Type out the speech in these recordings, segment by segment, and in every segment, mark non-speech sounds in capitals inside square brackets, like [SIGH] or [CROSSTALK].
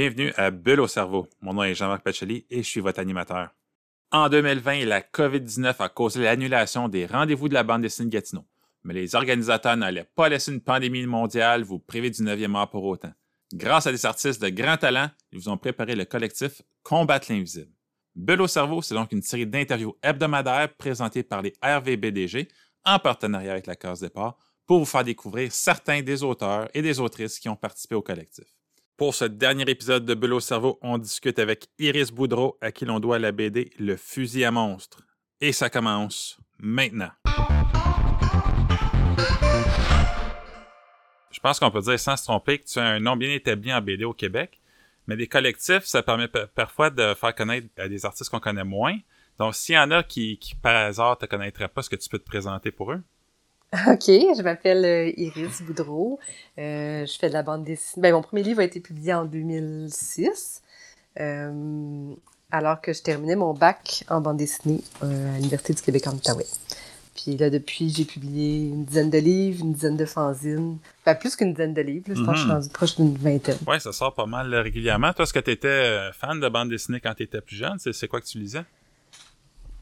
Bienvenue à Bulle au cerveau. Mon nom est Jean-Marc Pacheli et je suis votre animateur. En 2020, la COVID-19 a causé l'annulation des rendez-vous de la bande dessinée de Gatineau. Mais les organisateurs n'allaient pas laisser une pandémie mondiale vous priver du 9e art pour autant. Grâce à des artistes de grand talent, ils vous ont préparé le collectif Combattre l'invisible. Bulle au cerveau, c'est donc une série d'interviews hebdomadaires présentées par les RVBDG en partenariat avec la Case Départ pour vous faire découvrir certains des auteurs et des autrices qui ont participé au collectif. Pour ce dernier épisode de Bulle au cerveau, on discute avec Iris Boudreau, à qui l'on doit la BD Le fusil à monstre. Et ça commence maintenant. Je pense qu'on peut dire sans se tromper que tu as un nom bien établi en BD au Québec, mais des collectifs, ça permet parfois de faire connaître des artistes qu'on connaît moins. Donc, s'il y en a qui, par hasard, ne te connaîtraient pas, est-ce que tu peux te présenter pour eux? [LAUGHS] OK, je m'appelle euh, Iris Boudreau. Euh, je fais de la bande dessinée. Ben, mon premier livre a été publié en 2006, euh, alors que je terminais mon bac en bande dessinée à l'Université du Québec en Outaouais. Puis là, depuis, j'ai publié une dizaine de livres, une dizaine de fanzines. Enfin, plus qu'une dizaine de livres. je pense que je suis mhm. rendu proche d'une vingtaine. Ouais, ça sort pas mal régulièrement. Toi, est-ce que tu étais fan de bande dessinée quand tu étais plus jeune? C'est quoi que tu lisais?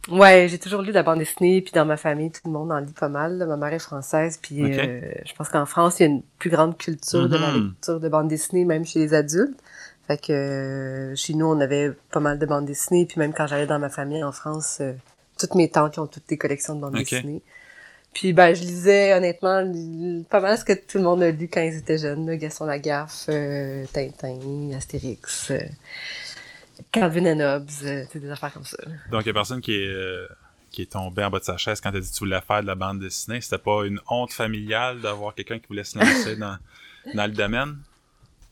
Ouais, j'ai toujours lu de la bande dessinée, puis dans ma famille, tout le monde en lit pas mal. Ma mère est française, puis euh, je pense qu'en France, il y a une plus grande culture de la mm-hmm. lecture de bande dessinée, même chez les adultes. Fait que euh, chez nous, on avait pas mal de bande dessinée, puis même quand j'allais dans ma famille en France, euh, toutes mes tantes qui ont toutes des collections de bande dessinée. Puis ben, je lisais honnêtement pas mal ce que tout le monde a lu quand ils étaient jeunes, Gaston Lagaffe, Tintin, Astérix. Calvin and Hobbes, euh, des affaires comme ça. Donc, il y a personne qui est, euh, qui est tombé en bas de sa chaise quand tu as dit que tu voulais faire de la bande dessinée. C'était pas une honte familiale d'avoir quelqu'un qui voulait se lancer [LAUGHS] dans, dans le domaine?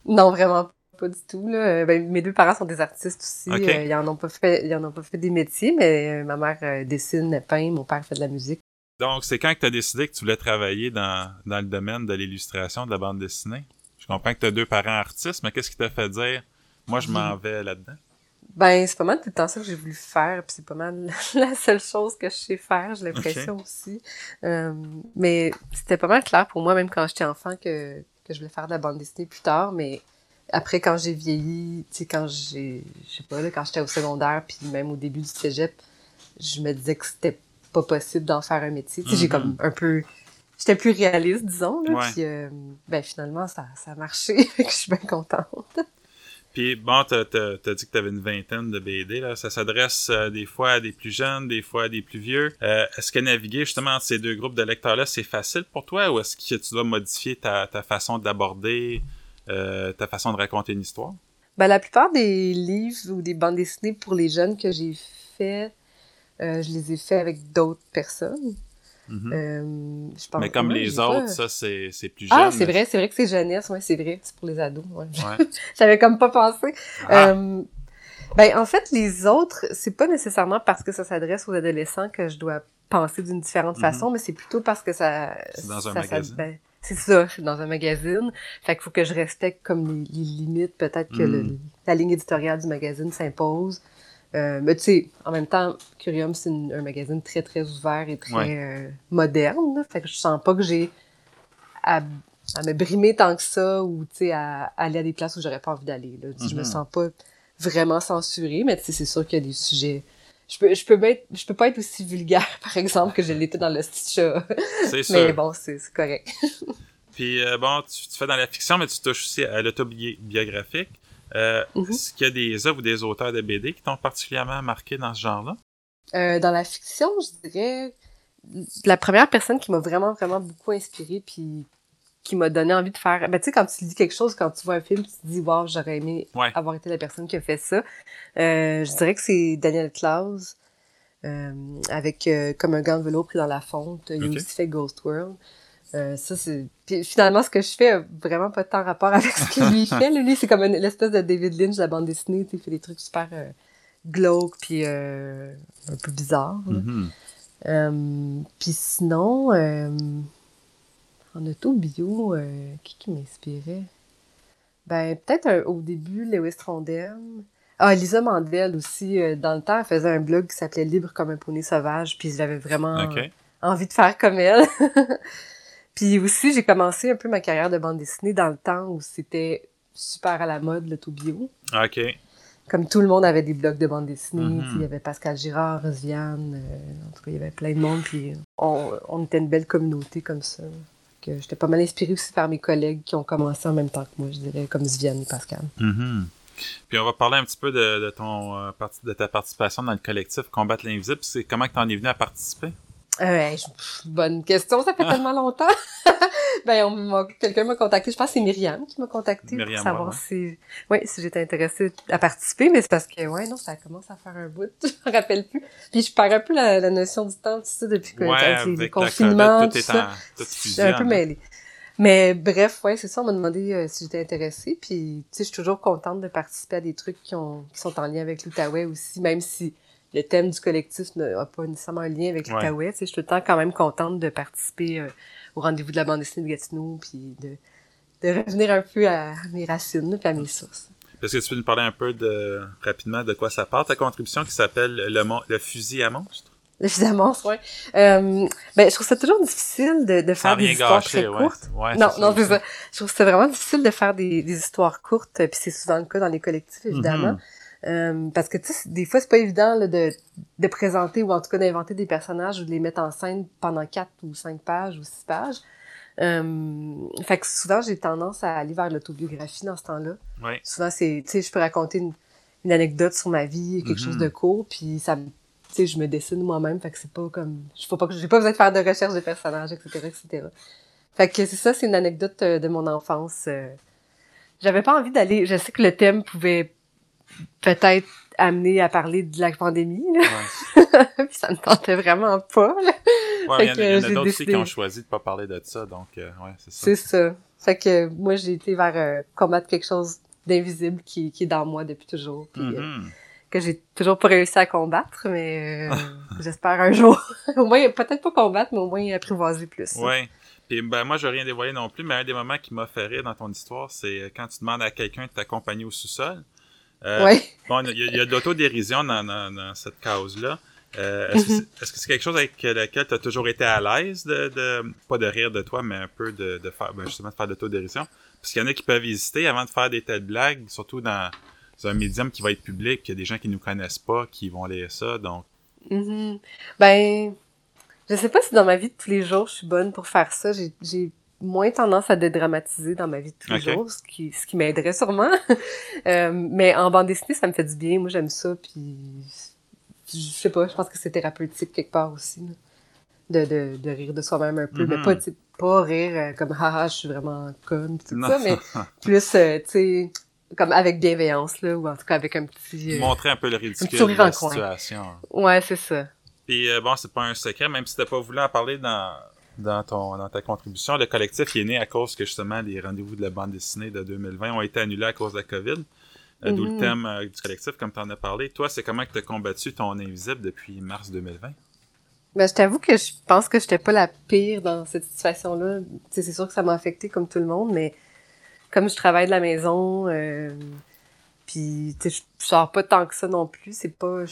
Non, vraiment pas du tout. Là. Ben, mes deux parents sont des artistes aussi. Euh, ils en ont pas fait, ils en ont pas fait des métiers, mais ma mère dessine, peint, mon père fait de la musique. Donc, c'est quand que tu as décidé que tu voulais travailler dans, dans le domaine de l'illustration, de la bande dessinée? Je comprends que tu as deux parents artistes, mais qu'est-ce qui t'a fait dire, moi, je m'en vais là-dedans? Ben, c'est pas mal tout le temps ça que j'ai voulu faire, puis c'est pas mal [LAUGHS] la seule chose que je sais faire, j'ai l'impression aussi. Euh, mais c'était pas mal clair pour moi, même quand j'étais enfant, que, que je voulais faire de la bande dessinée plus tard, mais après, quand j'ai vieilli, tu sais, quand j'ai, je sais pas, là, quand j'étais au secondaire, puis même au début du cégep, je me disais que c'était pas possible d'en faire un métier. Tu sais, j'ai comme mm-hmm. un peu... J'étais plus réaliste, disons, là, puis euh, ben finalement, ça, ça a marché, [LAUGHS] je suis bien contente. Puis bon, t'as, t'as, dit que t'avais une vingtaine de BD, là. Ça s'adresse euh, des fois à des plus jeunes, des fois à des plus vieux. Euh, est-ce que naviguer justement entre ces deux groupes de lecteurs-là, c'est facile pour toi ou est-ce que tu dois modifier ta, ta façon d'aborder, euh, ta façon de raconter une histoire? Ben, la plupart des livres ou des bandes dessinées pour les jeunes que j'ai fait, je les ai fait avec d'autres personnes. Mhm. Euh, mais comme les autres, ça, c'est, plus ah, jeune. Ah, c'est vrai, c'est vrai que c'est jeunesse, ouais, c'est vrai, c'est pour les ados. Ouais. [LAUGHS] J'avais comme pas pensé. Ah. Euh, ben, en fait, les autres, c'est pas nécessairement parce que ça s'adresse aux adolescents que je dois penser d'une différente mhm. façon, mais c'est plutôt parce que ça... C'est dans un magazine. Ben, c'est ça, je suis dans un magazine. Fait qu'il faut que je respecte comme les, limites, peut-être que mhm. la ligne éditoriale du magazine s'impose. Euh, mais tu sais, en même temps, Curium, c'est un magazine très, très ouvert et très euh, moderne. fait que je sens pas que j'ai à, me brimer tant que ça ou, tu sais, à, aller à des places où j'aurais pas envie d'aller. Je me mm-hmm. sens pas vraiment censurée, mais tu sais, c'est sûr qu'il y a des sujets... Je peux, je peux, je peux pas être aussi vulgaire, [LAUGHS] par exemple, que je l'étais dans le chat. C'est [LAUGHS] sûr. Mais bon, c'est correct. [LAUGHS] Puis, euh, bon, tu, tu, fais dans la fiction, mais tu touches aussi à l'autobiographique. Euh, mhm. Est-ce qu'il y a des œuvres ou des auteurs de BD qui t'ont particulièrement marqué dans ce genre-là? Euh, dans la fiction, je dirais la première personne qui m'a vraiment, vraiment beaucoup inspirée puis qui m'a donné envie de faire... Ben, tu sais, quand tu dis quelque chose, quand tu vois un film, tu te dis « Wow, j'aurais aimé avoir été la personne qui a fait ça. Euh, je dirais que c'est Daniel Klaus, avec Comme un gant de vélo pris dans la fonte. Il a aussi fait Ghost World. Euh, ça, c'est... Puis finalement, ce que je fais a vraiment pas tant rapport [LAUGHS] avec ce que lui fait. Lui, c'est comme une l'espèce de David Lynch de la bande dessinée. Il fait des trucs super euh, glauques puis euh, un peu bizarres. Mm-hmm. puis sinon, en auto-bio, qui qui m'inspirait? Ben, peut-être au début, Lewis Trondheim. Ah, Lisa Mandel aussi, dans le temps, elle faisait un blog qui s'appelait Libre comme un poney sauvage, puis j'avais vraiment envie de faire comme elle. [LAUGHS] Puis aussi, j'ai commencé un peu ma carrière de bande dessinée dans le temps où c'était super à la mode, le tout bio. OK. Comme tout le monde avait des blogs de bande dessinée, mm-hmm. il y avait Pascal Girard, Rosviane, euh, en tout cas, il y avait plein de monde, puis on, on était une belle communauté comme ça. J'étais pas mal inspirée aussi par mes collègues qui ont commencé en même temps que moi, je dirais, comme Sviane et Pascal. Mm-hmm. Puis on va parler un petit peu de, ton, euh, de ta participation dans le collectif Combattre l'invisible. C'est comment tu en es venu à participer? Euh, bonne question, ça fait tellement longtemps. [LAUGHS] ben, quelqu'un m'a contacté, je pense que c'est Myriam qui m'a contacté pour savoir si, oui, si j'étais intéressée à participer, mais c'est parce que, ouais, non, ça commence à faire un bout, [LAUGHS] je me rappelle plus. Puis je perds un peu la, notion du temps, tu sais, depuis que ouais, les, confinements, tout, est en, tout un peu mêlée. Mais bref, ouais, c'est ça, on m'a demandé euh, si j'étais intéressée, puis tu sais, je suis toujours contente de participer à des trucs qui, ont, qui sont en lien avec l'Outaouais aussi, même si le thème du collectif n'a pas nécessairement un lien avec l'Outaouais. Je suis tout le temps quand même contente de participer euh, au rendez-vous de la bande dessinée de Gatineau, puis de, de revenir un peu à mes racines, puis à mes sources. Est-ce que tu peux nous parler un peu de rapidement de quoi ça part, ta contribution qui s'appelle le, le fusil à monstre? Le fusil à monstre, oui. Euh, ben, je trouve ça toujours difficile de, de faire des histoires très courtes. non, non, c'est ça. Je trouve ça vraiment difficile de faire des, des histoires courtes, puis c'est souvent le cas dans les collectifs, évidemment. Mm-hmm. Euh, parce que, tu sais, des fois, c'est pas évident de, de présenter ou en tout cas d'inventer des personnages ou de les mettre en scène pendant quatre ou cinq pages ou six pages. Euh, fait que souvent, j'ai tendance à aller vers l'autobiographie dans ce temps-là. Ouais. Souvent, c'est, tu sais, je peux raconter une, une, anecdote sur ma vie, quelque chose de mm-hmm. court, puis ça tu sais, je me dessine moi-même, fait que c'est pas comme, je faut pas que, j'ai pas besoin de faire de recherche de personnages, etc., etc. Fait que c'est ça, c'est une anecdote euh, de mon enfance. J'avais pas envie d'aller, je sais que le thème pouvait peut-être amené à parler de la pandémie. Puis [LAUGHS] ça ne tentait vraiment pas. Ouais, il y, en a, d'autres aussi qui ont choisi de pas parler de ça, donc euh, ouais, c'est ça. C'est ça. Fait que moi, j'ai été vers euh, combattre quelque chose d'invisible qui, qui est dans moi depuis toujours. Puis, euh, mm-hmm. que j'ai toujours pas réussi à combattre, mais [LAUGHS] j'espère un jour. [LAUGHS] au moins, peut-être pas combattre, mais au moins apprivoiser plus. Oui. Puis ben moi, je veux rien dévoiler non plus, mais un des moments qui m'a fait rire dans ton histoire, c'est quand tu demandes à quelqu'un de t'accompagner au sous-sol. Euh, oui. Bon, il y, a, de l'autodérision dans, dans, cette cause-là. Euh, mm-hmm. est-ce que c'est quelque chose avec lequel tu as toujours été à l'aise de, de, pas de rire de toi, mais un peu de, de faire, ben justement, de faire de l'autodérision? Parce qu'il y en a qui peuvent hésiter avant de faire des telles blagues, surtout dans, un médium qui va être public, il y a des gens qui nous connaissent pas, qui vont lire ça, donc. Mm-hmm. Ben, je sais pas si dans ma vie de tous les jours, je suis bonne pour faire ça. J'ai moins tendance à dédramatiser dans ma vie de tous les jours, ce qui, ce qui m'aiderait sûrement. [LAUGHS] euh, mais en bande dessinée, ça me fait du bien. Moi, j'aime ça. Puis, je sais pas, je pense que c'est thérapeutique quelque part aussi. de, de, de, rire de soi-même un peu. Mais pas, mm-hmm. pas rire euh, comme haha, je suis vraiment conne, tout ça, mais [LAUGHS] plus, euh, tu sais, comme avec bienveillance, là, ou en tout cas avec un petit. Euh, Montrer un peu le ridicule de la situation. Ouais, c'est ça. Puis bon, c'est pas un secret, même si t'as pas voulu en parler dans dans, ton, dans ta contribution. Le collectif est né à cause que justement les rendez-vous de la bande dessinée de 2020 ont été annulés à cause de la COVID. Euh, d'où le mhm. thème euh, du collectif, comme tu en as parlé. Toi, c'est comment tu as combattu ton invisible depuis mars 2020? Ben, je t'avoue que je pense que j'étais pas la pire dans cette situation-là. C'est sûr que ça m'a affecté comme tout le monde, mais comme je travaille de la maison, euh, puis je sors pas tant que ça non plus, c'est pas...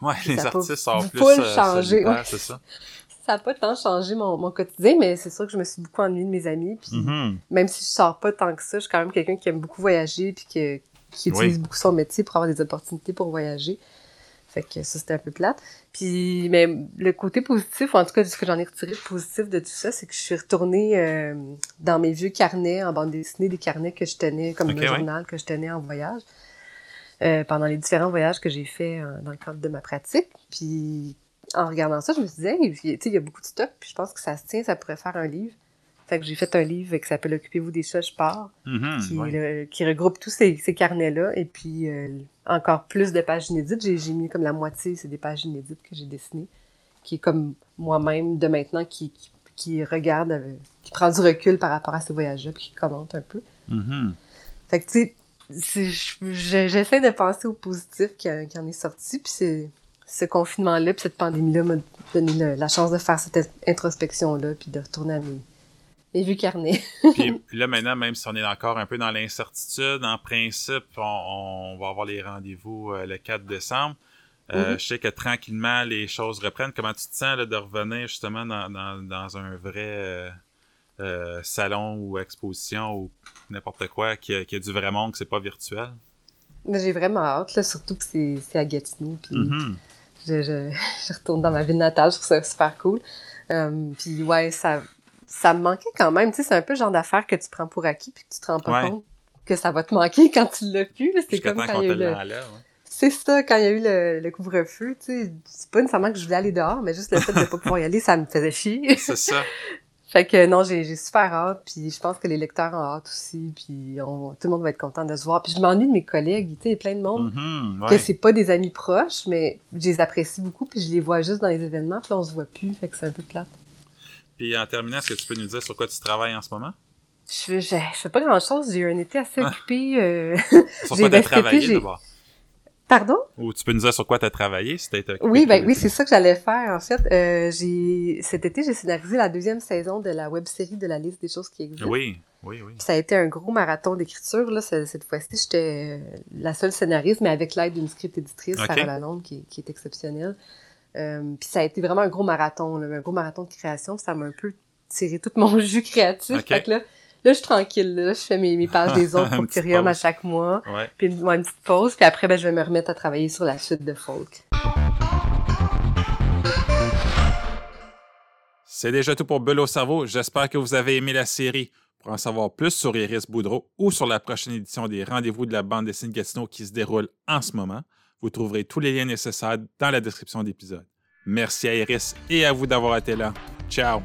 ouais, les artistes sortent plus... Euh, changer, c'est ça ça n'a pas tant changé mon, mon quotidien, mais c'est sûr que je me suis beaucoup ennuyée de mes amis. Puis mm-hmm. même si je sors pas tant que ça, je suis quand même quelqu'un qui aime beaucoup voyager puis qui, qui utilise beaucoup son métier pour avoir des opportunités pour voyager. Fait que ça, c'était un peu plate. Puis, mais le côté positif, ou en tout cas, ce que j'en ai retiré positif de tout ça, c'est que je suis retournée euh, dans mes vieux carnets en bande dessinée, des carnets que je tenais, comme le journal que je tenais en voyage, euh, pendant les différents voyages que j'ai faits euh, dans le cadre de ma pratique. Puis, en regardant ça, je me suis dit, il y a beaucoup de stock, puis je pense que ça se tient, ça pourrait faire un livre. Fait que j'ai fait un livre qui s'appelle Occupez-vous des chats, je pars, mm-hmm, qui, regroupe tous ces, carnets-là, et puis euh, encore plus de pages inédites. J'ai mis comme la moitié, c'est des pages inédites que j'ai dessinées, qui est comme moi-même de maintenant, qui, qui, regarde, euh, qui prend du recul par rapport à ces voyages-là, puis qui commente un peu. Mm-hmm. Fait que tu sais, j'essaie de penser au positif qui, qui en est sorti, puis c'est ce confinement-là, puis cette pandémie-là m'a donné la chance de faire cette introspection-là, puis de retourner à mes, mes vues carnées. [LAUGHS] puis là, maintenant, même si on est encore un peu dans l'incertitude, en principe, on, va avoir les rendez-vous euh, le 4 décembre. Euh, mm-hmm. Je sais que tranquillement, les choses reprennent. Comment tu te sens là, de revenir justement dans, dans, dans un vrai... Euh, salon ou exposition ou n'importe quoi, qu'il y, a du vrai monde, que c'est pas virtuel? J'ai vraiment hâte, surtout que c'est à Gatineau. Puis mm-hmm. Je, je, retourne dans ma ville natale, je trouve ça super cool. Euh, puis ouais, ça, ça me manquait quand même. Tu sais, c'est un peu le genre d'affaire que tu prends pour acquis puis que tu te rends pas compte que ça va te manquer quand tu l'as plus. C'est comme quand il y a eu le... C'est ça, quand il y a eu le, couvre-feu, tu sais, c'est pas nécessairement que je voulais aller dehors, mais juste le fait de pas pouvoir y aller, ça me faisait chier. C'est ça. [LAUGHS] fait que non, j'ai super hâte, puis je pense que les lecteurs ont hâte aussi, puis tout le monde va être content de se voir. Puis je m'ennuie de mes collègues, tu sais, il y a plein de monde mm-hmm, que c'est pas des amis proches, mais je les apprécie beaucoup, puis je les vois juste dans les événements, puis on se voit plus, fait que c'est un peu plate. Puis en terminant, est-ce que tu peux nous dire sur quoi tu travailles en ce moment? Je, je, fais pas grand-chose. J'ai un été assez ah. occupé. Euh... sur [LAUGHS] quoi tu as travaillé d'abord? Pardon? Ou tu peux nous dire sur quoi tu as travaillé si occupé? Oui, ben oui, c'est ça que j'allais faire en fait. Euh, j'ai cet été, j'ai scénarisé la deuxième saison de la web série de la liste des choses qui existent. Oui, oui, oui. ça a été un gros marathon d'écriture. Là, cette fois-ci, j'étais la seule scénariste, mais avec l'aide d'une script éditrice, Sarah Lalonde, qui, qui est exceptionnelle. Euh, puis ça a été vraiment un gros marathon, un gros marathon de création. Ça m'a un peu tiré tout mon [LAUGHS] jus créatif. Fait que là, là, je suis tranquille. Là. Je fais mes, mes pages des [LAUGHS] autres pour Tyrium à chaque mois. Puis une, une petite pause. Puis après, ben, je vais me remettre à travailler sur la suite de Folk. C'est déjà tout pour Bulle au cerveau. J'espère que vous avez aimé la série. Pour en savoir plus sur Iris Boudreau ou sur la prochaine édition des Rendez-vous de la bande dessinée Gatineau qui se déroule en ce moment, vous trouverez tous les liens nécessaires dans la description d'épisode. Merci à Iris et à vous d'avoir été là. Ciao!